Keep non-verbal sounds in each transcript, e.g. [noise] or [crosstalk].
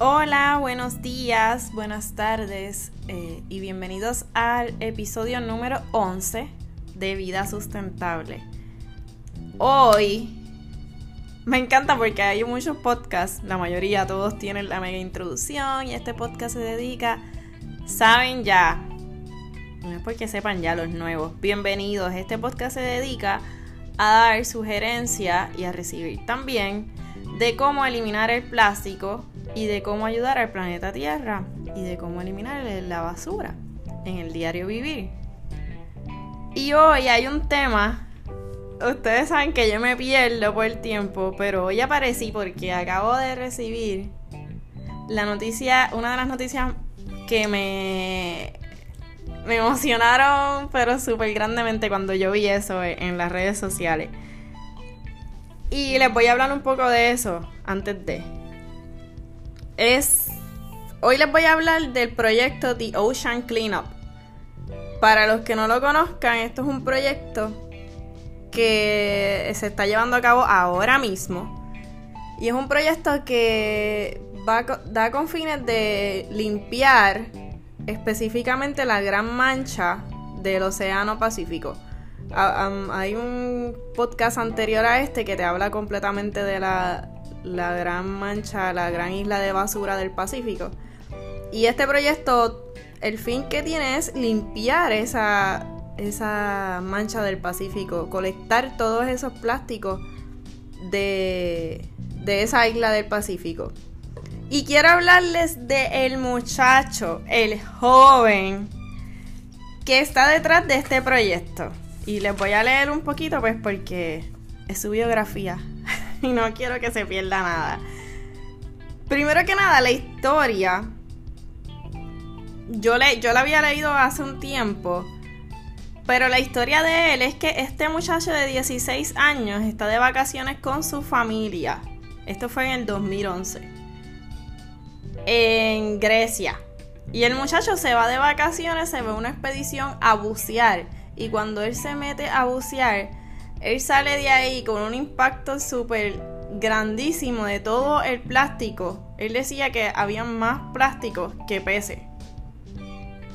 Hola, buenos días, buenas tardes eh, y bienvenidos al episodio número 11 de Vida Sustentable. Hoy me encanta porque hay muchos podcasts, la mayoría, todos tienen la mega introducción y este podcast se dedica, saben ya, no es porque sepan ya los nuevos, bienvenidos, este podcast se dedica a dar sugerencias y a recibir también de cómo eliminar el plástico y de cómo ayudar al planeta Tierra y de cómo eliminar la basura en el diario vivir. Y hoy hay un tema, ustedes saben que yo me pierdo por el tiempo, pero hoy aparecí porque acabo de recibir la noticia, una de las noticias que me, me emocionaron, pero súper grandemente cuando yo vi eso en las redes sociales. Y les voy a hablar un poco de eso antes de es... Hoy les voy a hablar del proyecto The Ocean Cleanup. Para los que no lo conozcan, esto es un proyecto que se está llevando a cabo ahora mismo. Y es un proyecto que va, da con fines de limpiar específicamente la gran mancha del Océano Pacífico. hay un podcast anterior a este que te habla completamente de la, la gran mancha, la gran isla de basura del Pacífico. Y este proyecto, el fin que tiene es limpiar esa, esa mancha del Pacífico, colectar todos esos plásticos de, de esa isla del Pacífico. Y quiero hablarles de el muchacho, el joven que está detrás de este proyecto. Y les voy a leer un poquito pues porque es su biografía. [laughs] y no quiero que se pierda nada. Primero que nada, la historia. Yo, le, yo la había leído hace un tiempo. Pero la historia de él es que este muchacho de 16 años está de vacaciones con su familia. Esto fue en el 2011. En Grecia. Y el muchacho se va de vacaciones, se ve una expedición a bucear. Y cuando él se mete a bucear, él sale de ahí con un impacto súper grandísimo de todo el plástico. Él decía que había más plástico que peces.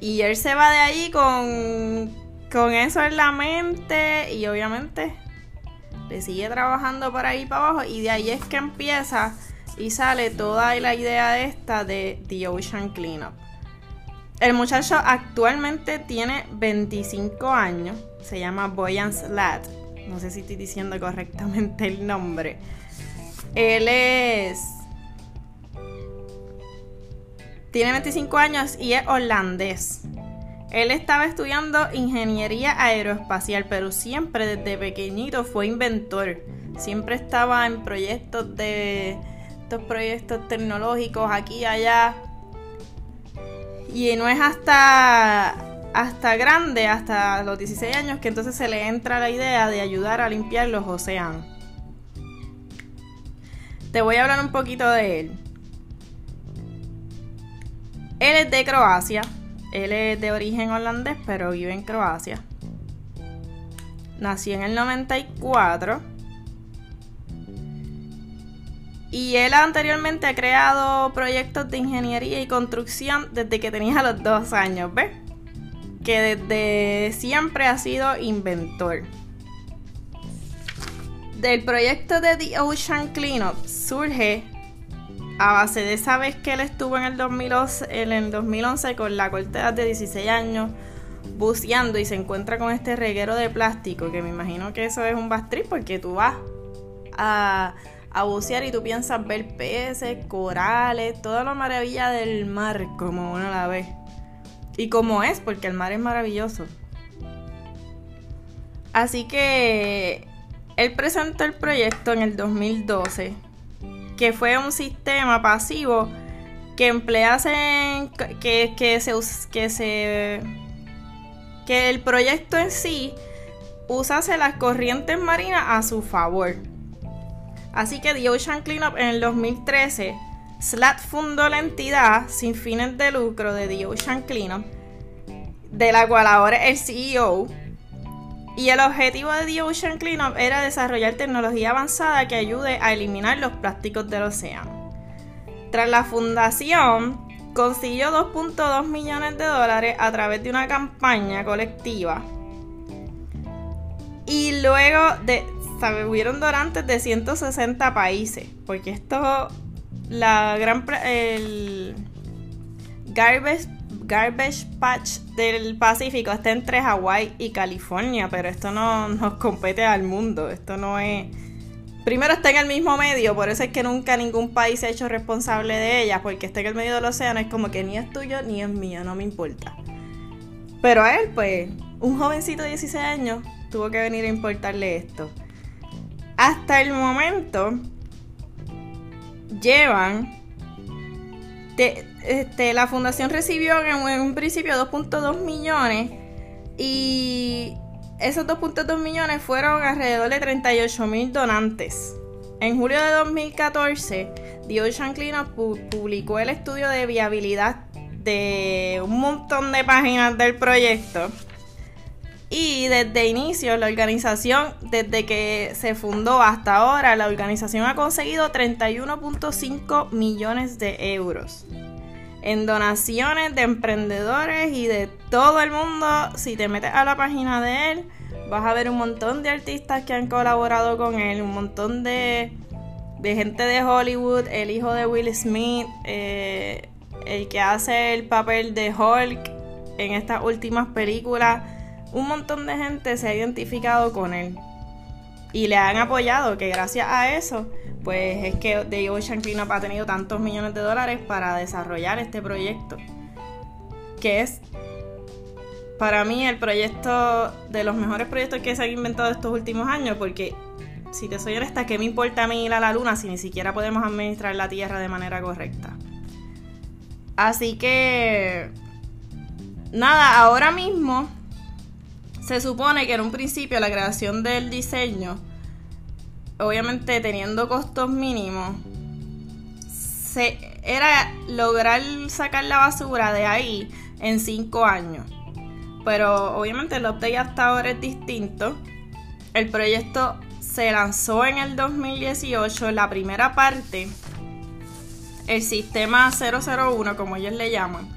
Y él se va de ahí con, con eso en la mente y obviamente le sigue trabajando para ahí para abajo y de ahí es que empieza y sale toda la idea esta de The Ocean Cleanup. El muchacho actualmente tiene 25 años, se llama Boyan Slat no sé si estoy diciendo correctamente el nombre. Él es... Tiene 25 años y es holandés. Él estaba estudiando ingeniería aeroespacial, pero siempre desde pequeñito fue inventor. Siempre estaba en proyectos de estos proyectos tecnológicos aquí y allá. Y no es hasta hasta grande, hasta los 16 años, que entonces se le entra la idea de ayudar a limpiar los océanos. Te voy a hablar un poquito de él. Él es de Croacia. Él es de origen holandés, pero vive en Croacia. Nació en el 94. Y él anteriormente ha creado proyectos de ingeniería y construcción desde que tenía los dos años, ¿ves? Que desde siempre ha sido inventor. Del proyecto de The Ocean Cleanup surge a base de esa vez que él estuvo en el 2011, en el 2011 con la corta de 16 años buceando y se encuentra con este reguero de plástico, que me imagino que eso es un bastrip porque tú vas a, a bucear y tú piensas ver peces, corales, toda la maravilla del mar como uno la ve. Y como es, porque el mar es maravilloso. Así que él presentó el proyecto en el 2012, que fue un sistema pasivo que emplease que, que se que se que el proyecto en sí usase las corrientes marinas a su favor. Así que The Ocean Cleanup en el 2013 Slat fundó la entidad sin fines de lucro de The Ocean Cleanup, de la cual ahora es el CEO. Y el objetivo de The Ocean Cleanup era desarrollar tecnología avanzada que ayude a eliminar los plásticos del océano. Tras la fundación, consiguió 2.2 millones de dólares a través de una campaña colectiva. Y luego de. Hubieron donantes de 160 países, porque esto, la gran, el Garbage, Garbage Patch del Pacífico está entre Hawái y California, pero esto no nos compete al mundo, esto no es primero está en el mismo medio, por eso es que nunca ningún país se ha hecho responsable de ella, porque está en el medio del océano, es como que ni es tuyo ni es mío, no me importa. Pero a él, pues, un jovencito de 16 años tuvo que venir a importarle esto. Hasta el momento, llevan. este, la fundación recibió en un principio 2.2 millones y esos 2.2 millones fueron alrededor de 38 mil donantes. En julio de 2014, The Ocean Cleanup publicó el estudio de viabilidad de un montón de páginas del proyecto. Y desde inicio, la organización, desde que se fundó hasta ahora, la organización ha conseguido 31.5 millones de euros en donaciones de emprendedores y de todo el mundo. Si te metes a la página de él, vas a ver un montón de artistas que han colaborado con él, un montón de, gente de Hollywood, el hijo de Will Smith, eh, el que hace el papel de Hulk en estas últimas películas. Un montón de gente se ha identificado con él y le han apoyado, que gracias a eso pues es que The Ocean Cleanup ha tenido tantos millones de dólares para desarrollar este proyecto. Que es para mí el proyecto de los mejores proyectos que se han inventado estos últimos años, porque si te soy honesta, ¿qué me importa a mí ir a la luna si ni siquiera podemos administrar la Tierra de manera correcta? Así que, nada, ahora mismo se supone que en un principio la creación del diseño obviamente teniendo costos mínimos, se, era lograr sacar la basura de ahí en 5 años. Pero obviamente el update hasta ahora es distinto. El proyecto se lanzó en el 2018, la primera parte, el sistema 001, como ellos le llaman.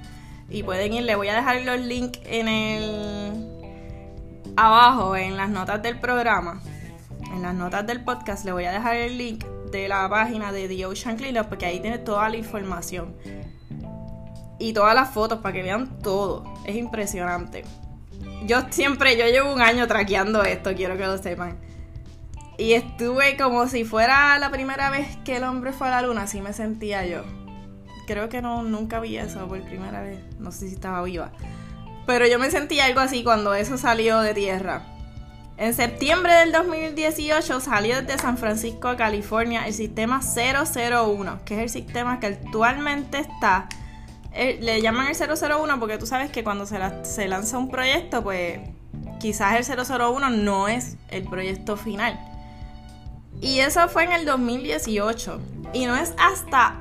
Y pueden ir, le voy a dejar los links en el abajo en las notas del programa en las notas del podcast le voy a dejar el link de la página de The Ocean Cleanup porque ahí tiene toda la información. Y todas las fotos para que vean todo. Es impresionante. Yo siempre, yo llevo un año traqueando esto, quiero que lo sepan. Y estuve como si fuera la primera vez que el hombre fue a la luna, así me sentía yo. Creo que no, nunca vi eso por primera vez. No sé si estaba viva. Pero yo me sentía algo así cuando eso salió de tierra. En septiembre del 2018 salió desde San Francisco a California el sistema 001, que es el sistema que actualmente está. Eh, le llaman el 001 porque tú sabes que cuando se, se lanza un proyecto, pues quizás el 001 no es el proyecto final. Y eso fue en el 2018. Y no es hasta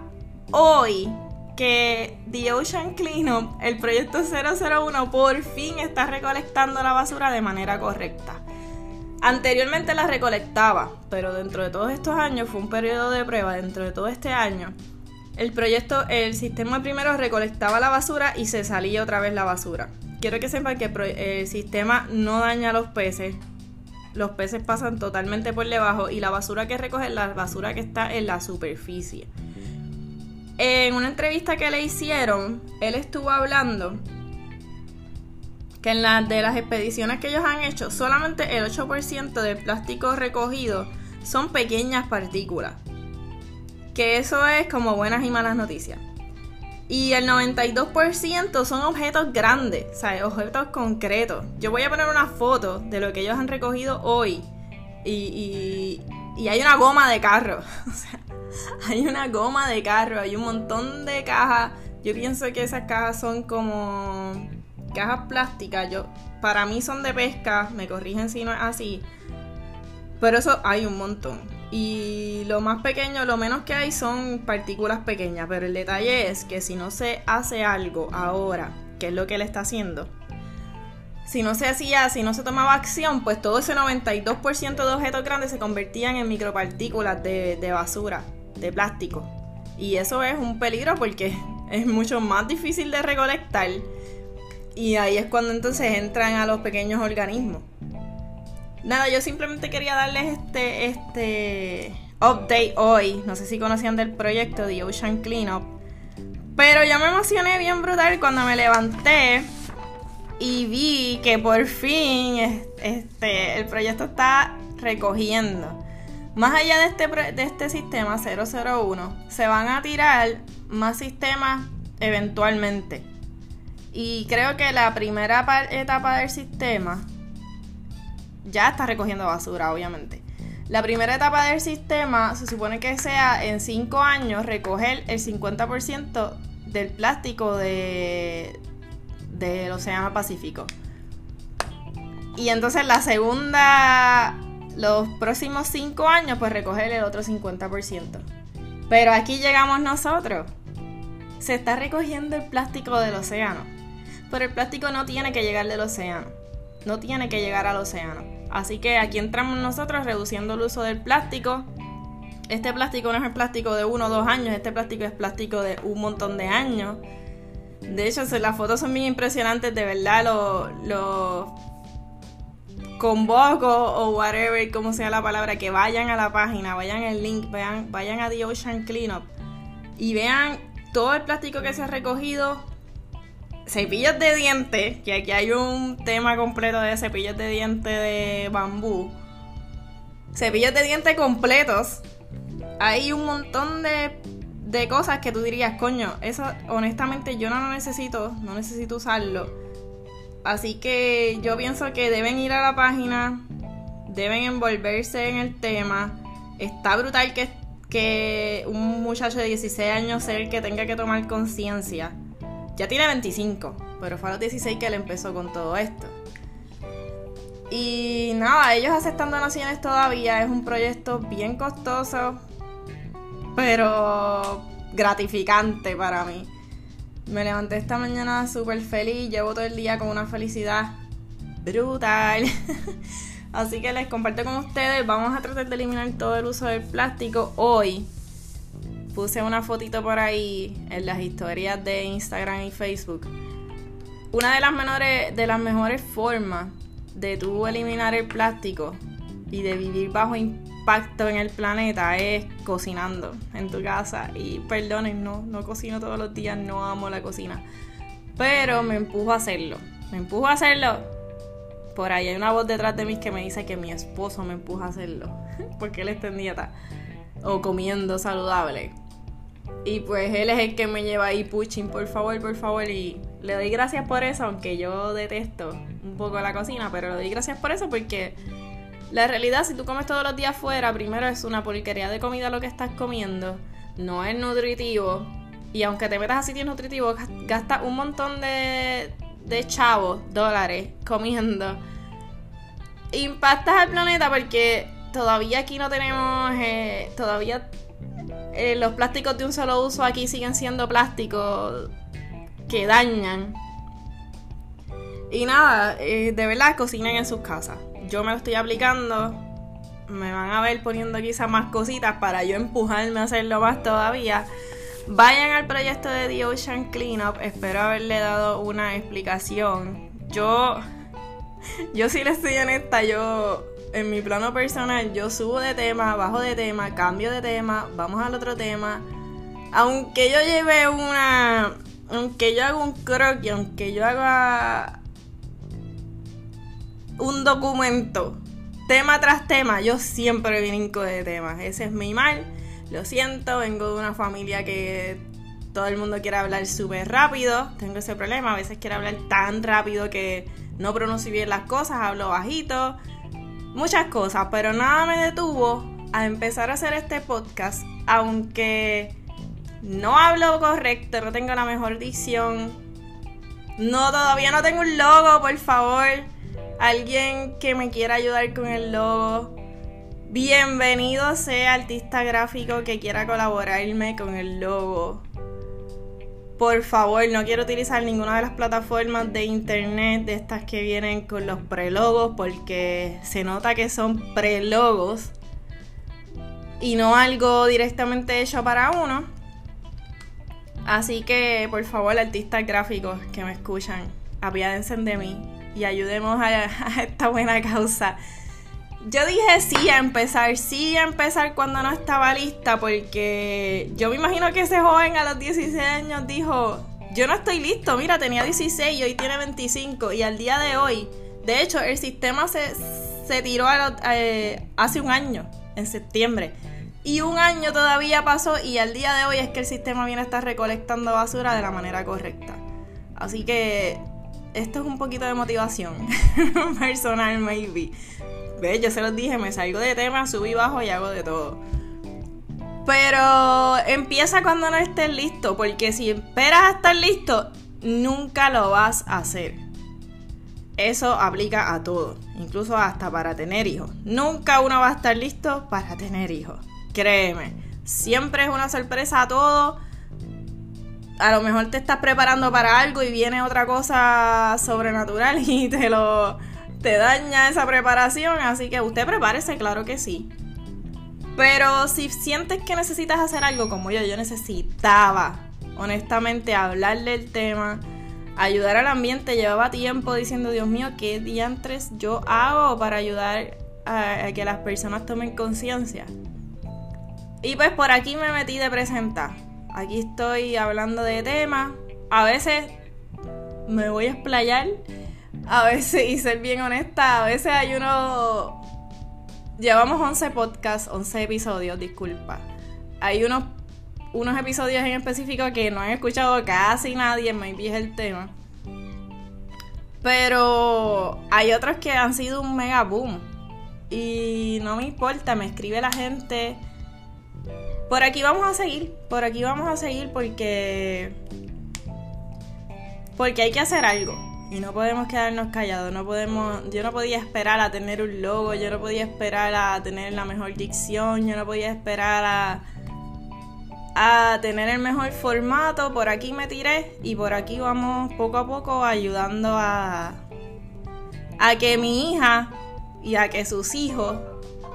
hoy que The Ocean Cleanup, el proyecto 001, por fin está recolectando la basura de manera correcta. Anteriormente la recolectaba, pero dentro de todos estos años fue un periodo de prueba, dentro de todo este año, el proyecto, el sistema primero recolectaba la basura y se salía otra vez la basura. Quiero que sepan que el sistema no daña a los peces. Los peces pasan totalmente por debajo y la basura que recoge es la basura que está en la superficie. En una entrevista que le hicieron, él estuvo hablando que en las de las expediciones que ellos han hecho, solamente el 8% del plástico recogido son pequeñas partículas. Que eso es como buenas y malas noticias. Y el 92% son objetos grandes, o sea, objetos concretos. Yo voy a poner una foto de lo que ellos han recogido hoy. Y, y hay una goma de carro. [laughs] Hay una goma de carro, hay un montón de cajas. Yo pienso que esas cajas son como cajas plásticas, yo, para mí son de pesca, me corrigen si no es así. Pero eso hay un montón. Y lo más pequeño, lo menos que hay son partículas pequeñas. Pero el detalle es que si no se hace algo ahora, que es lo que él está haciendo, si no se hacía, si no se tomaba acción, pues todo ese 92% de objetos grandes se convertían en micropartículas de, basura, de plástico. Y eso es un peligro porque [laughs] es mucho más difícil de recolectar. Y ahí es cuando entonces entran a los pequeños organismos. Nada, yo simplemente quería darles este, este update hoy. No sé si conocían del proyecto de Ocean Cleanup. Pero yo me emocioné bien brutal cuando me levanté y vi que por fin este, el proyecto está recogiendo. Más allá de este, de este sistema 001, se van a tirar más sistemas eventualmente. Y creo que la primera etapa del sistema ya está recogiendo basura, obviamente. La primera etapa del sistema se supone que sea en 5 años recoger el 50% del plástico de, del Océano Pacífico. Y entonces la segunda, los próximos 5 años, pues recoger el otro 50%. Pero aquí llegamos nosotros. Se está recogiendo el plástico del océano. Pero el plástico no tiene que llegar del océano. No tiene que llegar al océano. Así que aquí entramos nosotros reduciendo el uso del plástico. Este plástico no es el plástico de uno o dos años, este plástico es plástico de un montón de años. De hecho, las fotos son bien impresionantes, de verdad, lo, lo convoco o whatever, como sea la palabra, que vayan a la página, vayan al link, vayan, vayan a The Ocean Cleanup y vean todo el plástico que se ha recogido. Cepillos de dientes, que aquí hay un tema completo de cepillos de dientes de bambú. Cepillos de dientes completos. Hay un montón de de cosas que tú dirías, coño, eso honestamente yo no lo necesito, no necesito usarlo. Así que yo pienso que deben ir a la página, deben envolverse en el tema. Está brutal que, que un muchacho de 16 años sea el que tenga que tomar conciencia. Ya tiene 25, pero fue a los 16 que él empezó con todo esto. Y nada, ellos aceptan donaciones todavía, es un proyecto bien costoso, pero gratificante para mí. Me levanté esta mañana súper feliz, llevo todo el día con una felicidad brutal. [laughs] Así que les comparto con ustedes, vamos a tratar de eliminar todo el uso del plástico hoy. Puse una fotito por ahí en las historias de Instagram y Facebook. Una de las menores, de las mejores formas de tú eliminar el plástico y de vivir bajo impacto en el planeta es cocinando en tu casa. Y perdonen, no, no cocino todos los días, no amo la cocina. Pero me empujo a hacerlo. Me empujo a hacerlo. Por ahí hay una voz detrás de mí que me dice que mi esposo me empuja a hacerlo. [laughs] Porque él está en dieta. O comiendo saludable. Y pues él es el que me lleva ahí pushing, por favor, por favor. Y le doy gracias por eso, aunque yo detesto un poco la cocina, pero le doy gracias por eso porque la realidad, si tú comes todos los días fuera, primero es una porquería de comida lo que estás comiendo, no es nutritivo. Y aunque te metas a sitios nutritivos, gastas un montón de, de chavos, dólares, comiendo. Impactas al planeta porque todavía aquí no tenemos, eh, todavía eh, los plásticos de un solo uso aquí siguen siendo plásticos que dañan. Y nada, eh, de verdad cocinen en sus casas yo me lo estoy aplicando. Me van a ver poniendo quizás más cositas para yo empujarme a hacerlo más todavía. Vayan al proyecto de The Ocean Cleanup. Espero haberle dado una explicación. Yo, yo sí les estoy honesta, yo en mi plano personal, yo subo de tema, bajo de tema, cambio de tema, vamos al otro tema. Aunque yo lleve una. Aunque yo haga un croquis, aunque yo haga un documento, tema tras tema, yo siempre brinco de temas. Ese es mi mal. Lo siento, vengo de una familia que todo el mundo quiere hablar súper rápido. Tengo ese problema. A veces quiero hablar tan rápido que no pronuncio bien las cosas, hablo bajito. Muchas cosas, pero nada me detuvo a empezar a hacer este podcast, aunque no hablo correcto, no tengo la mejor dicción. No, todavía no tengo un logo, por favor alguien que me quiera ayudar con el logo, bienvenido sea artista gráfico que quiera colaborarme con el logo. Por favor, no quiero utilizar ninguna de las plataformas de internet de estas que vienen con los prelogos porque se nota que son prelogos y no algo directamente hecho para uno. Así que, por favor, artistas gráficos que me escuchan, apiádense de mí y ayudemos [laughs] a, esta buena causa. Yo dije sí a empezar, sí a empezar cuando no estaba lista, porque yo me imagino que ese joven a los 16 años dijo, yo no estoy listo, mira, tenía 16 y hoy tiene 25, y al día de hoy, de hecho, el sistema se, se tiró eh, hace un año, en septiembre. Y un año todavía pasó y al día de hoy es que el sistema viene a estar recolectando basura de la manera correcta. Así que esto es un poquito de motivación [laughs] personal, maybe. Ve, yo se los dije, me salgo de tema, subo y bajo y hago de todo. Pero empieza cuando no estés listo, porque si esperas a estar listo, nunca lo vas a hacer. Eso aplica a todo, incluso hasta para tener hijos. Nunca uno va a estar listo para tener hijos. Créeme, siempre es una sorpresa a todo. A lo mejor te estás preparando para algo y viene otra cosa sobrenatural y te lo te daña esa preparación, así que usted prepárese, claro que sí. Pero si sientes que necesitas hacer algo como yo, yo necesitaba, honestamente, hablar del tema, ayudar al ambiente. Llevaba tiempo diciendo, Dios mío, ¿qué diantres yo hago para ayudar a, que las personas tomen conciencia? Y pues por aquí me metí de presentar. Aquí estoy hablando de temas. A veces me voy a explayar a veces, y ser bien honesta, a veces hay uno... Llevamos 11 podcasts, 11 episodios, disculpa. Hay unos, unos episodios en específico que no han escuchado casi nadie, maybe es el tema. Pero hay otros que han sido un mega boom. Y no me importa, me escribe la gente. Por aquí vamos a seguir, por aquí vamos a seguir porque... Porque hay que hacer algo. Y no podemos quedarnos callados, no podemos, yo no podía esperar a tener un logo, yo no podía esperar a tener la mejor dicción, yo no podía esperar a, a tener el mejor formato, por aquí me tiré y por aquí vamos poco a poco ayudando a, a que mi hija y a que sus hijos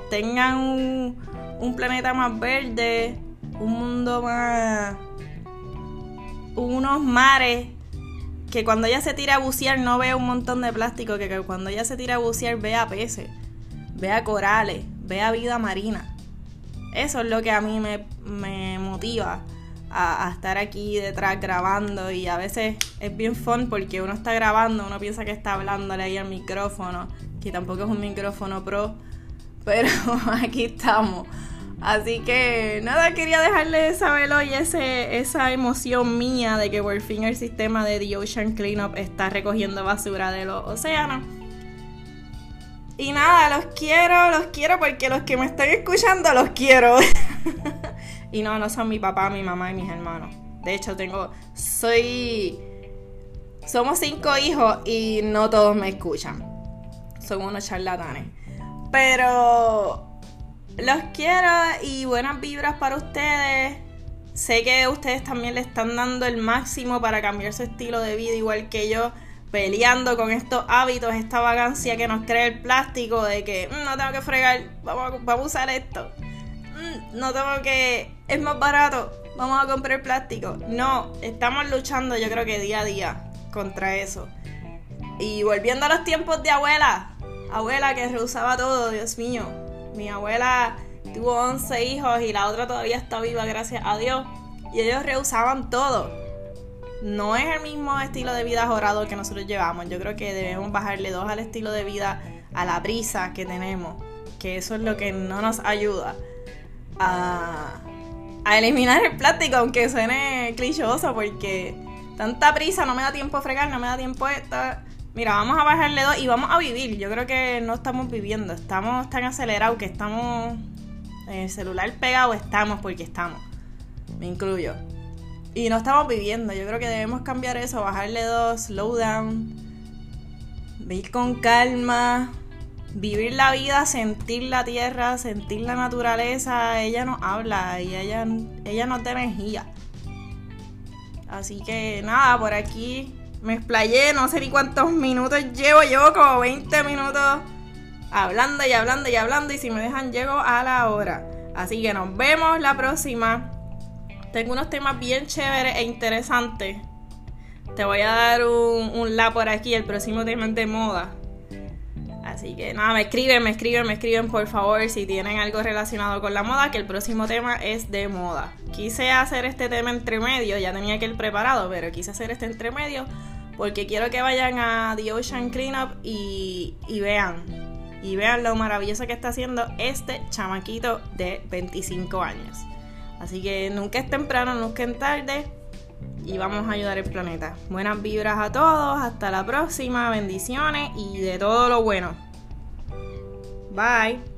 tengan un, un planeta más verde, un mundo más... unos mares que cuando ella se tira a bucear no vea un montón de plástico, que, cuando ella se tira a bucear vea peces, vea corales, vea vida marina. Eso es lo que a mí me, motiva a, estar aquí detrás grabando y a veces es bien fun porque uno está grabando, uno piensa que está hablándole ahí al micrófono, que tampoco es un micrófono pro, pero [laughs] aquí estamos. Así que nada, quería dejarles saber hoy ese, esa emoción mía de que por fin el sistema de The Ocean Cleanup está recogiendo basura de los océanos. Y nada, los quiero, los quiero porque los que me están escuchando los quiero. [laughs] y no, no son mi papá, mi mamá y mis hermanos. De hecho, tengo, soy... Somos cinco hijos y no todos me escuchan. Son unos charlatanes. Pero los quiero y buenas vibras para ustedes. Sé que ustedes también le están dando el máximo para cambiar su estilo de vida, igual que yo, peleando con estos hábitos, esta vagancia que nos crea el plástico de que mm, no tengo que fregar, vamos a, usar esto. Mm, no tengo que. Es más barato, vamos a comprar plástico. No, estamos luchando, yo creo que día a día, contra eso. Y volviendo a los tiempos de abuela, abuela que rehusaba todo, Dios mío mi abuela tuvo 11 hijos y la otra todavía está viva, gracias a Dios. Y ellos rehusaban todo. No es el mismo estilo de vida jorado que nosotros llevamos. Yo creo que debemos bajarle dos al estilo de vida, a la prisa que tenemos. Que eso es lo que no nos ayuda a, a eliminar el plástico, aunque suene clichoso, porque tanta prisa, no me da tiempo a fregar, no me da tiempo esto Mira, vamos a bajarle dos y vamos a vivir. Yo creo que no estamos viviendo, estamos tan acelerados que estamos en el celular pegado, estamos porque estamos. Me incluyo. Y no estamos viviendo. Yo creo que debemos cambiar eso, bajarle dos, slow down, vivir con calma, vivir la vida, sentir la tierra, sentir la naturaleza. Ella nos habla y ella, ella nos da energía. Así que nada, por aquí me explayé, no sé ni cuántos minutos llevo, llevo como 20 minutos hablando y hablando y hablando y si me dejan llego a la hora. Así que nos vemos la próxima. tengo unos temas bien chéveres e interesantes. Te voy a dar un, un por aquí, el próximo tema es de moda. Así que nada, me escriben, me escriben, me escriben por favor si tienen algo relacionado con la moda, que el próximo tema es de moda. Quise hacer este tema entre medio, ya tenía que ir preparado, pero quise hacer este entre medio porque quiero que vayan a The Ocean Cleanup y, y vean, y vean lo maravilloso que está haciendo este chamaquito de 25 años. Así que nunca es temprano, nunca es tarde y vamos a ayudar el planeta. Buenas vibras a todos, hasta la próxima, bendiciones y de todo lo bueno. Bye.